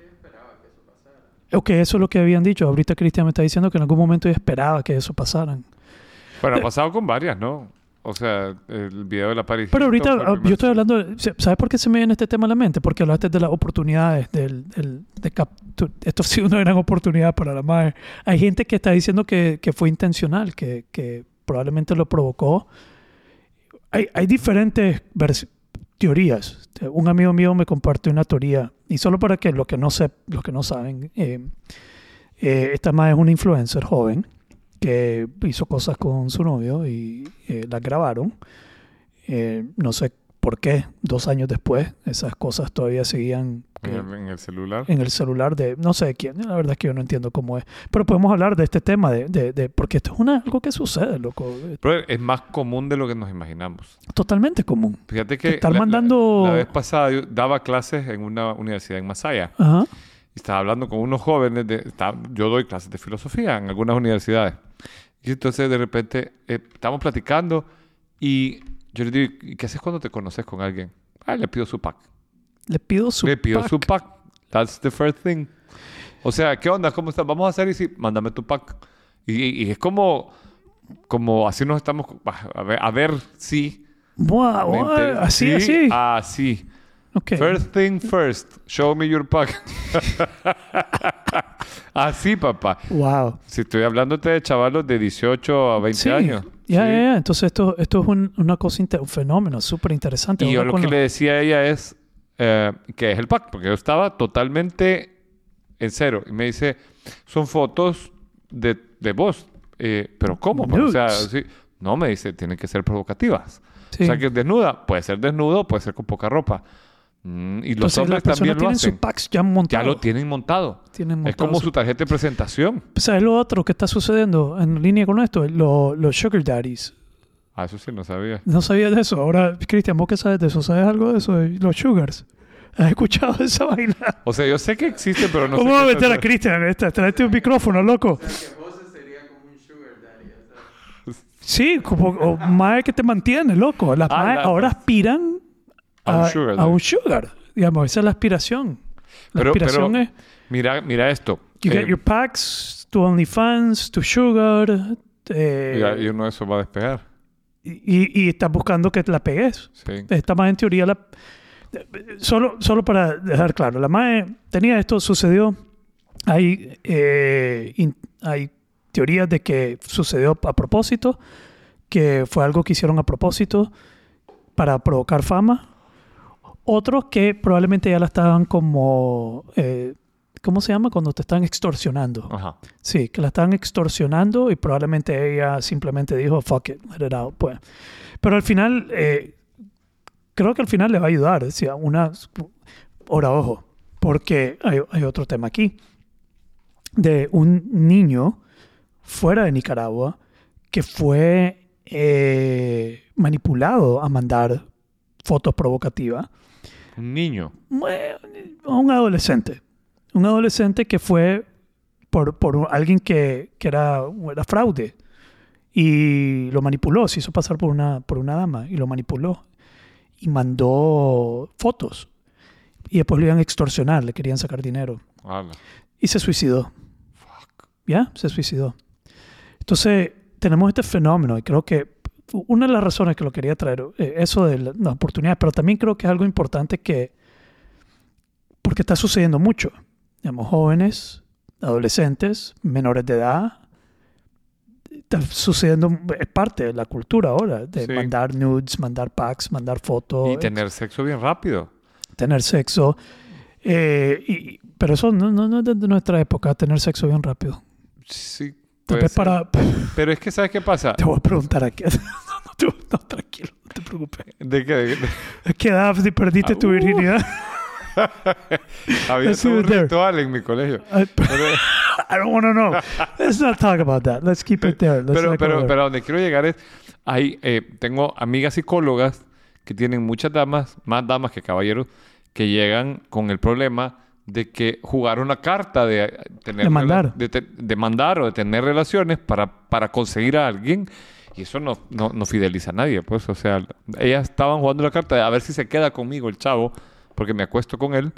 Ok, eso es lo que habían dicho. Ahorita Cristian me está diciendo que en algún momento ella esperaba que eso pasara. Bueno, ha pasado con varias, ¿no? O sea, el video de la aparición. Pero ahorita ah, yo estoy hablando, de- ¿sabes por qué se me viene este tema a la mente? Porque hablaste de las oportunidades, del, del- de captu- esto ha sido una gran oportunidad para la madre. Hay gente que está diciendo que, que fue intencional, que, que probablemente lo provocó. Hay, hay diferentes teorías. Un amigo mío me compartió una teoría, y solo para que los que no, sé, los que no saben, eh, eh, esta madre es una influencer joven que hizo cosas con su novio y eh, las grabaron. Eh, no sé por qué, dos años después, esas cosas todavía seguían En el, en el celular. en el celular de no sé quién. La verdad es que yo no entiendo cómo es. Pero podemos hablar de este tema, de, de, de- porque esto es una, algo que sucede, loco. Pero es más común de lo que nos imaginamos. totalmente común. Fíjate que. estar la- la- mandando- La, vez pasada yo daba clases en una universidad en Masaya. Ajá. Y estaba hablando con unos jóvenes. De, estaba- yo doy clases de filosofía en algunas universidades. Y entonces de repente eh, estamos platicando y yo le digo, ¿y qué haces cuando te conoces con alguien? Ah, le pido su pack. Le pido su le pido pack. su pack. That's the first thing. O sea, ¿qué onda? ¿Cómo estás? Vamos a hacer y sí, mándame tu pack. Y, y es como, como así nos estamos, a ver, a ver si. Interesa. así, Sí, así. Así. Ok. First thing first, show me your pack. así, papá. Wow. Si estoy hablándote de chavalos de 18 a 20 Sí. años. Ya, Sí. ya, ya. Entonces esto, esto es un, una cosa, un fenómeno súper interesante. Y yo lo que le decía a ella es eh, que es el pack, porque yo estaba totalmente en cero. Y me dice, son fotos de, de vos. Eh, ¿Pero cómo? O sea, sí. No, me dice, tienen que ser provocativas. O sea, que es desnuda. Puede ser desnudo, puede ser con poca ropa. Mm, y los Entonces las hombres también lo tienen hacen. sus packs ya montados. Ya lo tienen montado. Tienen Es montado como su- su tarjeta de presentación. ¿Sabes lo otro que está sucediendo en línea con esto? Lo- los sugar daddies. Ah, eso sí no sabía. No sabía de eso. Ahora, Cristian, ¿vos qué sabes de eso? ¿Sabes algo de eso? de Los sugars. ¿Has escuchado de esa vaina? O sea, yo sé que existe, pero no ¿Cómo sé. va a qué meter a tal- Cristian en esta? Tráete un micrófono, loco. Sí, como o mae que te mantiene, loco. Las Ah, mae la- ahora aspiran A un a, sugar a un sugar. Digamos, esa es la aspiración. La Pero- aspiración pero- es Mira, mira esto. you Eh, get your packs, tu OnlyFans, tu sugar. eh, y uno de esos va a despegar. y, y estás buscando que la pegues. Sí. Esta más en teoría la... Solo, solo para dejar claro, la MAE tenía esto, sucedió, hay, eh, in- hay teorías de que sucedió a propósito, que fue algo que hicieron a propósito para provocar fama. Otros que probablemente ya la estaban como... eh, ¿Cómo se llama? Cuando te están extorsionando. Ajá. Sí, que la estaban extorsionando y probablemente ella simplemente dijo, fuck it, let it out, pues. Pero al final, eh, creo que al final le va a ayudar. Decía, una. Ahora, ojo, porque hay, hay otro tema aquí. De un niño fuera de Nicaragua que fue eh, manipulado a mandar fotos provocativas Un niño. un adolescente. Un adolescente que fue por, por alguien que, que era, era fraude y lo manipuló, se hizo pasar por una, por una dama y lo manipuló y mandó fotos. Y después lo iban a extorsionar, le querían sacar dinero. Ala. Y se suicidó. ¿Ya? Se suicidó. Entonces, tenemos este fenómeno y creo que una de las razones que lo quería traer, eh, eso de la- las oportunidades, pero también creo que es algo importante que, porque está sucediendo mucho. Digamos, jóvenes, adolescentes, menores de edad, está sucediendo, es parte de la cultura ahora, de Sí. mandar nudes, mandar packs, mandar fotos, Y tener sexo bien rápido. tener sexo. Eh, y- pero eso no, no, no es de nuestra época, tener sexo bien rápido. Sí. Tal vez para... Pero es que, ¿sabes qué pasa? Te voy a preguntar aquí. No, no, no, tranquilo, no te preocupes. De que de- ¿A qué edad si perdiste Ah, tu uh. virginidad? había un ritual en mi colegio. I, Pero, I don't want to know. Let's not talk about that. Let's keep it there. Let's pero, pero, there. pero donde quiero llegar es, hay, eh, tengo amigas psicólogas que tienen muchas damas, más damas que caballeros, que llegan con el problema de que jugar una carta de eh, tener De mandar. de, te- de mandar o de tener relaciones para, para conseguir a alguien y eso no, no, no fideliza a nadie pues o sea ellas estaban jugando la carta de a ver si se queda conmigo el chavo porque me acuesto con él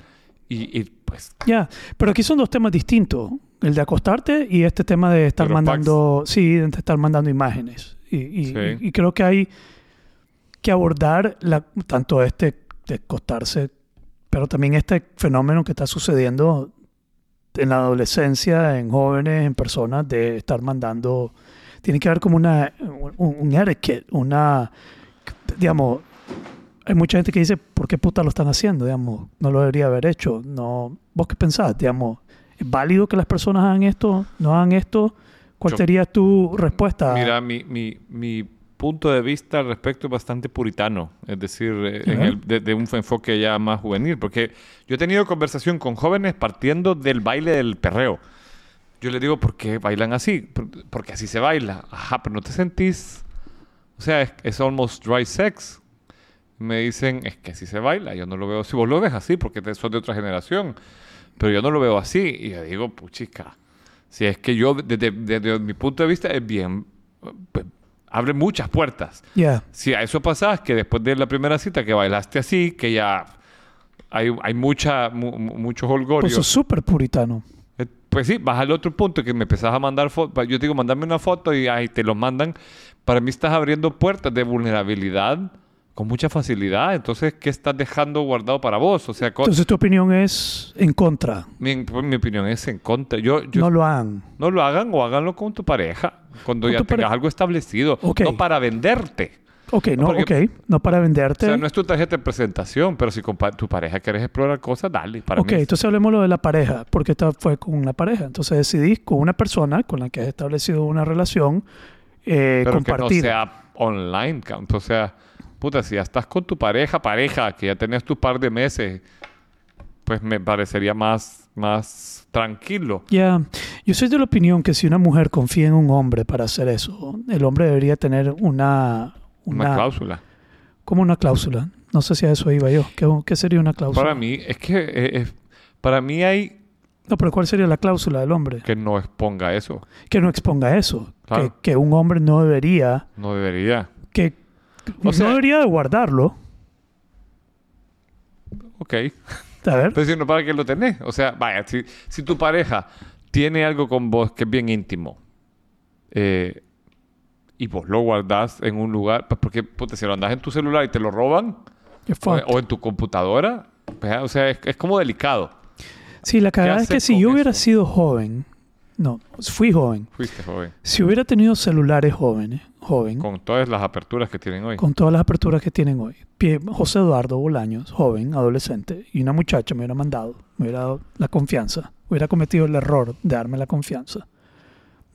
y, y, pues Ya, pero aquí son dos temas distintos. El de acostarte y este tema de estar mandando, sí, de estar mandando imágenes. Y, y- Sí. y- y creo que hay que abordar la, tanto este de acostarse, pero también este fenómeno que está sucediendo en la adolescencia, en jóvenes, en personas, de estar mandando, tiene que haber como una, un, un etiquette, una, digamos, hay mucha gente que dice, ¿por qué puta lo están haciendo? Digamos, no lo debería haber hecho. No, ¿Vos qué pensás? Digamos, ¿es válido que las personas hagan esto? ¿No hagan esto? ¿Cuál Yo- sería tu respuesta? Mira, mi, mi, mi punto de vista al respecto es bastante puritano, es decir, eh, en Ajá. el- de, de un enfoque ya más juvenil, porque yo he tenido conversación con jóvenes partiendo del baile del perreo. Yo les digo, ¿por qué bailan así? "Por- Porque así se baila. Ajá, pero no te sentís... O sea, es, es almost dry sex. Me dicen, es que así se baila. Yo no lo veo así. Vos lo ves así porque te, sos de otra generación. Pero yo no lo veo así. Y yo digo, puchica. Si es que yo, desde, desde mi punto de vista, es bien. pues, abre muchas puertas. Ya, Si a eso pasás, que después de la primera cita que bailaste así, que ya hay, hay mucha, mu- mu- mucho holgorio. pues sos súper puritano. Eh, Pues sí, vas al otro punto que me empezás a mandar fotos. Yo digo, mandame una foto y ahí te lo mandan. Para mí estás abriendo puertas de vulnerabilidad con mucha facilidad. Entonces, ¿qué estás dejando guardado para vos? O sea, Entonces tu opinión es en contra. mi, mi opinión es en contra. Yo, yo- no no, lo hagan. lo hagan o háganlo con tu pareja. Cuando Con ya tengas algo establecido. Ok. No para venderte. Ok, no, Porque- ok. No para O venderte. sea, no es tu tarjeta de presentación, pero si con tu pareja quieres explorar cosas, dale. Para ok, mí entonces hablemos lo de la pareja, porque esta fue con una pareja. Entonces decidís con una persona con la que has establecido una relación eh, pero que no compartida. sea online. O sea, puta, si ya estás con tu pareja, pareja, que ya tenés tu par de meses, pues me parecería más, más tranquilo. Ya, yo soy de la opinión que si una mujer confía en un hombre para hacer eso, el hombre debería tener una, Una, una, cláusula. como una cláusula. No sé si a eso iba yo. ¿Qué, qué sería una cláusula? Para mí, es que eh, es- para mí hay No, pero ¿cuál sería la cláusula del hombre? que no exponga eso. Que no exponga eso. Claro. Que, que un hombre no debería, No debería. que O sea- no debería de guardarlo. Ok. A ver, Pero si no, ¿para qué lo tenés? O sea, vaya, si, si tu pareja tiene algo con vos que es bien íntimo eh, y vos lo guardás en un lugar, pues porque puta, si lo andás en tu celular y te lo roban o, o en tu computadora, pues, o sea, es, es como delicado. Sí, la cagada es que si yo hubiera eso? sido joven, no, fui joven. Fuiste joven. Si hubiera tenido celulares jóvenes, joven, Con todas las aperturas que tienen hoy. con todas las aperturas que tienen hoy. Pie- José Eduardo Bolaños, joven, adolescente, y una muchacha me hubiera mandado, me hubiera dado la confianza, hubiera cometido el error de darme la confianza,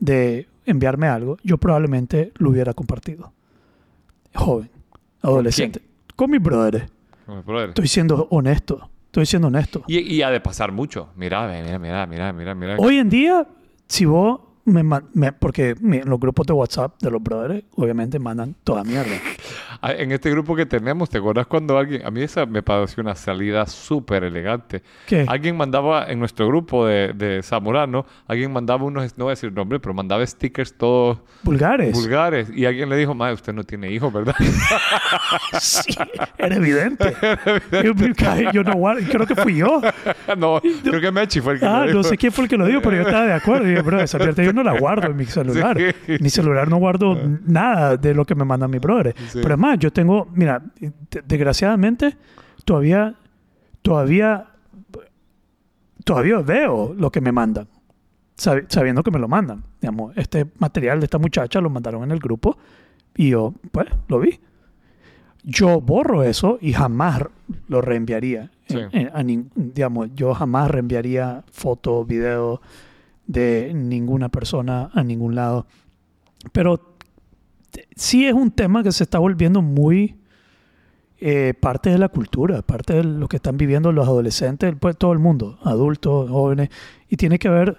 de enviarme algo, yo probablemente lo hubiera compartido. Joven, adolescente. Con, mis brothers. Como brother. Estoy siendo honesto, estoy siendo honesto. Y, y ha de pasar mucho. Mira, mira, mira, mira, mira. Hoy en día, si vos me, me- porque los grupos de WhatsApp de los brothers, obviamente mandan toda mierda. Ah, En este grupo que tenemos, ¿te acuerdas cuando alguien... A mí esa me pareció una salida súper elegante. ¿Qué? Alguien mandaba en nuestro grupo de, de Zamorano, alguien mandaba unos, no voy a decir nombre, pero mandaba stickers todos Vulgares. vulgares. Y alguien le dijo, madre, usted no tiene hijos, ¿verdad? Sí, era evidente. yo, yo- yo no guardo, creo que fui yo. no, creo que Mechi fue el que Ah, lo dijo. no sé quién fue el que lo dijo, pero yo estaba de acuerdo. Y yo, bro, esa yo no la guardo en mi celular. Sí. Mi celular no guardo nada de lo que me mandan mis brothers. Sí. Pero además, yo tengo, mira, de- desgraciadamente, todavía, todavía, todavía veo lo que me mandan, sab- sabiendo que me lo mandan. Digamos, este material de esta muchacha lo mandaron en el grupo y yo, pues, lo vi. yo borro eso y jamás lo reenviaría. Sí. En- en- digamos, yo jamás reenviaría foto, video de ninguna persona a ningún lado. Pero sí es un tema que se está volviendo muy eh, parte de la cultura, parte de lo que están viviendo los adolescentes, pues, todo el mundo, adultos, jóvenes, y tiene que ver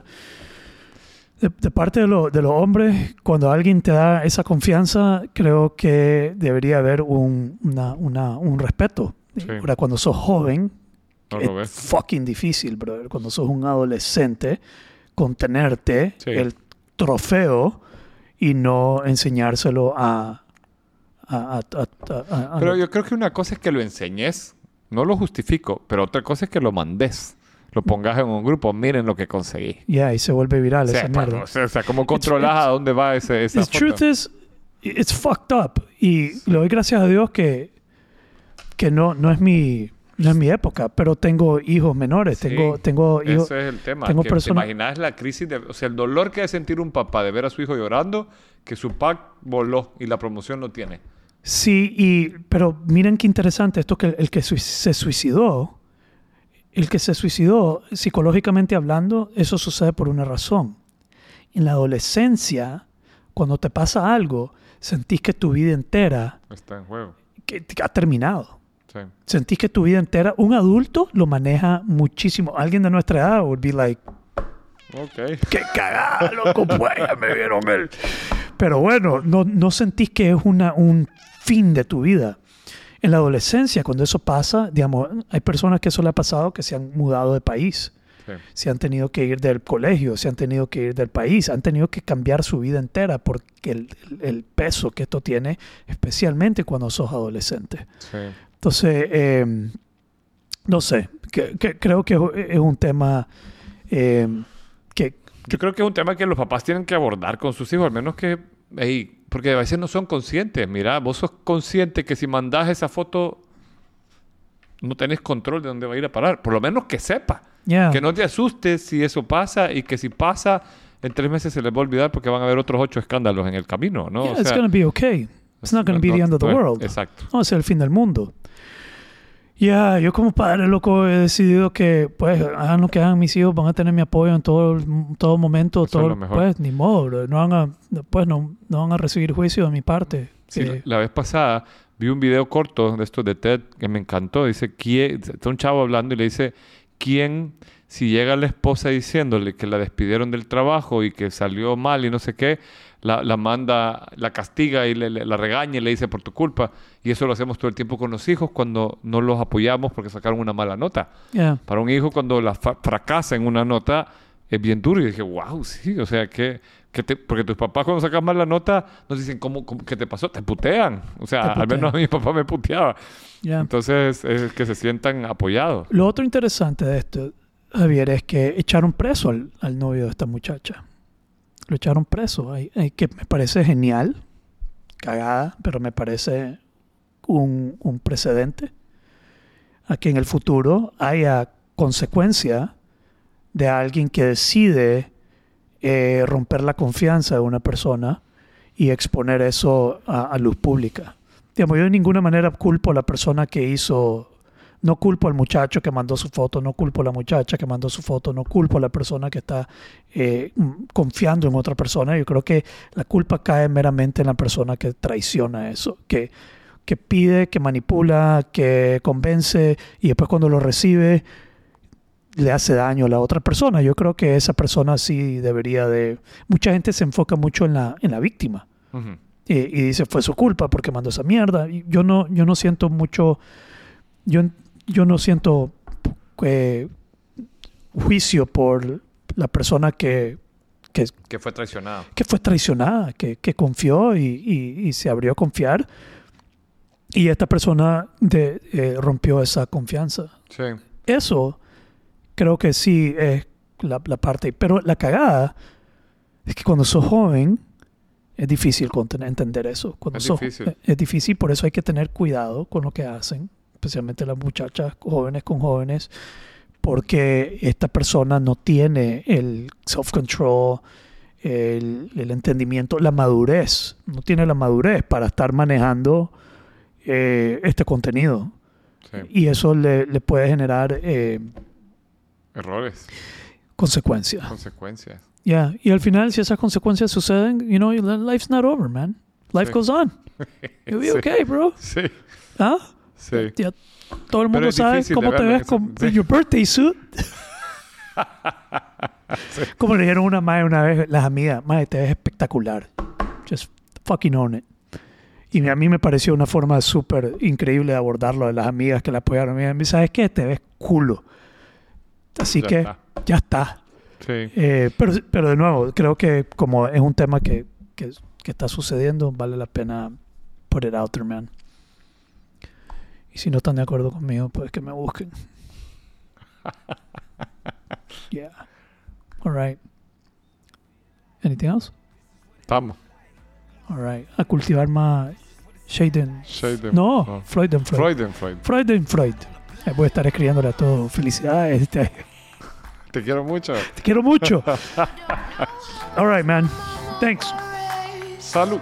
de, de parte de, lo- de los hombres, cuando alguien te da esa confianza, creo que debería haber un, una- una- un respeto. Sí. Ahora, cuando sos joven, No es ves. fucking difícil, brother. Cuando sos un adolescente, contenerte Sí. el trofeo y no enseñárselo a... a, a- a- Pero yo creo que una cosa es que lo enseñes, no lo justifico, pero otra cosa es que lo mandes, lo pongas en un grupo, miren lo que conseguí. Ya, y se vuelve viral sea, esa mierda. o sea, o sea, ¿cómo controlas it's- a dónde va ese, esa The foto? truth is, it's fucked up. Y le doy gracias a Dios que, que no, no, es mi, no es mi época, pero tengo hijos menores, Sí, tengo, tengo hijos... Ese es el tema. tengo que persona- ¿Te imaginas la crisis de... O sea, el dolor que debe sentir un papá de ver a su hijo llorando, que su pack voló y la promoción no tiene. Sí, y, pero miren qué interesante esto que el que se suicidó, el que se suicidó, psicológicamente hablando, eso sucede por una razón. En la adolescencia, cuando te pasa algo, sentís que tu vida entera Está en juego. que, que ha terminado. Sí. Sentís que tu vida entera, un adulto lo maneja muchísimo. Alguien de nuestra edad would be like, Ok. qué cagada, loco, pues me vieron el... Pero bueno, no, no sentís que es una, un fin de tu vida. En la adolescencia, cuando eso pasa, digamos, hay personas que eso le ha pasado que se han mudado de país, Sí. se han tenido que ir del colegio, se han tenido que ir del país, han tenido que cambiar su vida entera porque el, el- el peso que esto tiene, especialmente cuando sos adolescente. Sí. Entonces, eh, no sé, que- que creo que es un tema eh, que, Yo creo que es un tema que los papás tienen que abordar con sus hijos, al menos que... porque a veces no son conscientes. Mira, vos sos consciente que si mandás esa foto no tenés control de dónde va a ir a parar. Por lo menos que sepa. ya. Que no te asustes si eso pasa y que si pasa, en tres meses se les va a olvidar porque van a haber otros ocho escándalos en el camino, ¿no? Yeah, O it's sea, gonna be okay. It's not gonna be the end of the world. Exacto. No a ser el fin del mundo. Ya, yo como padre loco he decidido que, pues, hagan lo que hagan mis hijos, van a tener mi apoyo en todo, todo momento, Eso es todo, pues, ni modo, bro. no van a, pues, no, no van a recibir juicio de mi parte. Sí, Eh, la vez pasada vi un video corto de estos de TED que me encantó. Dice, ¿quién? Está un chavo hablando y le dice, ¿quién, si llega la esposa diciéndole que la despidieron del trabajo y que salió mal y no sé qué, la, la manda, la castiga y le- le- la regaña y le dice por tu culpa? Y eso lo hacemos todo el tiempo con los hijos cuando no los apoyamos porque sacaron una mala nota. yeah. Para un hijo cuando la fracasa en una nota es bien duro. Y dije, wow, sí, o sea, que, que te, porque tus papás cuando sacan mal la nota nos dicen, ¿cómo, cómo- qué te pasó? Te putean. O sea, al menos a mi papá me puteaba. Yeah. Entonces, es que se sientan apoyados. Lo otro interesante de esto, Javier, es que echaron preso al, al novio de esta muchacha. Lo echaron preso, que me parece genial, cagada, pero me parece un, precedente a que en el futuro haya consecuencia de alguien que decide eh, romper la confianza de una persona y exponer eso a, a luz pública. Digamos, yo de ninguna manera culpo a la persona que hizo, no culpo al muchacho que mandó su foto, no culpo a la muchacha que mandó su foto, no culpo a la persona que está eh, confiando en otra persona. Yo creo que la culpa cae meramente en la persona que traiciona eso, que, que pide, que manipula, que convence y después cuando lo recibe le hace daño a la otra persona. Yo creo que esa persona sí debería de... Mucha gente se enfoca mucho en la, en la víctima y, y dice fue su culpa porque mandó esa mierda. Y yo no, yo no siento mucho, yo, yo no siento eh, juicio por la persona que, que, Que fue traicionado. que fue traicionada, que, que confió y, y- y se abrió a confiar. Y esta persona de, eh, rompió esa confianza. Sí. Eso creo que sí es la, la parte. Pero la cagada es que cuando sos joven es difícil entender eso. Cuando Es sos- difícil. Es difícil, por eso hay que tener cuidado con lo que hacen, especialmente las muchachas jóvenes con jóvenes, porque esta persona no tiene el self-control, el, el entendimiento, la madurez. No tiene la madurez para estar manejando eh, este contenido. Sí. Y eso le, le puede generar eh, Errores, consecuencias. consecuencias. Yeah. Y al final, si esas consecuencias suceden, you know, life's not over, man. Life Sí. goes on. You'll be Sí. okay, bro. Sí, ¿Ah? Sí. Ya todo el mundo sabe cómo te ves con sí. your birthday suit. Como le dijeron una madre una vez, las amigas, madre, te ves espectacular. Just fucking own it. Y a mí me pareció una forma súper increíble de abordarlo de las amigas que la apoyaron. Me dijeron, ¿sabes qué? Te ves culo. Así Ya que está. ya está. Sí, Eh, pero, pero de nuevo, creo que como es un tema que, que, que está sucediendo, vale la pena put it out there, man. Y si no están de acuerdo conmigo, pues que me busquen. yeah. All right. Anything else? estamos. All right. A cultivar más Shaden. Shade No, Freud and Freud. Freud and Freud. Freud and Freud. Eh, Voy a estar escribiéndole a todos. Felicidades. Te, Te quiero mucho. te quiero mucho. All right, man. Thanks. Salud.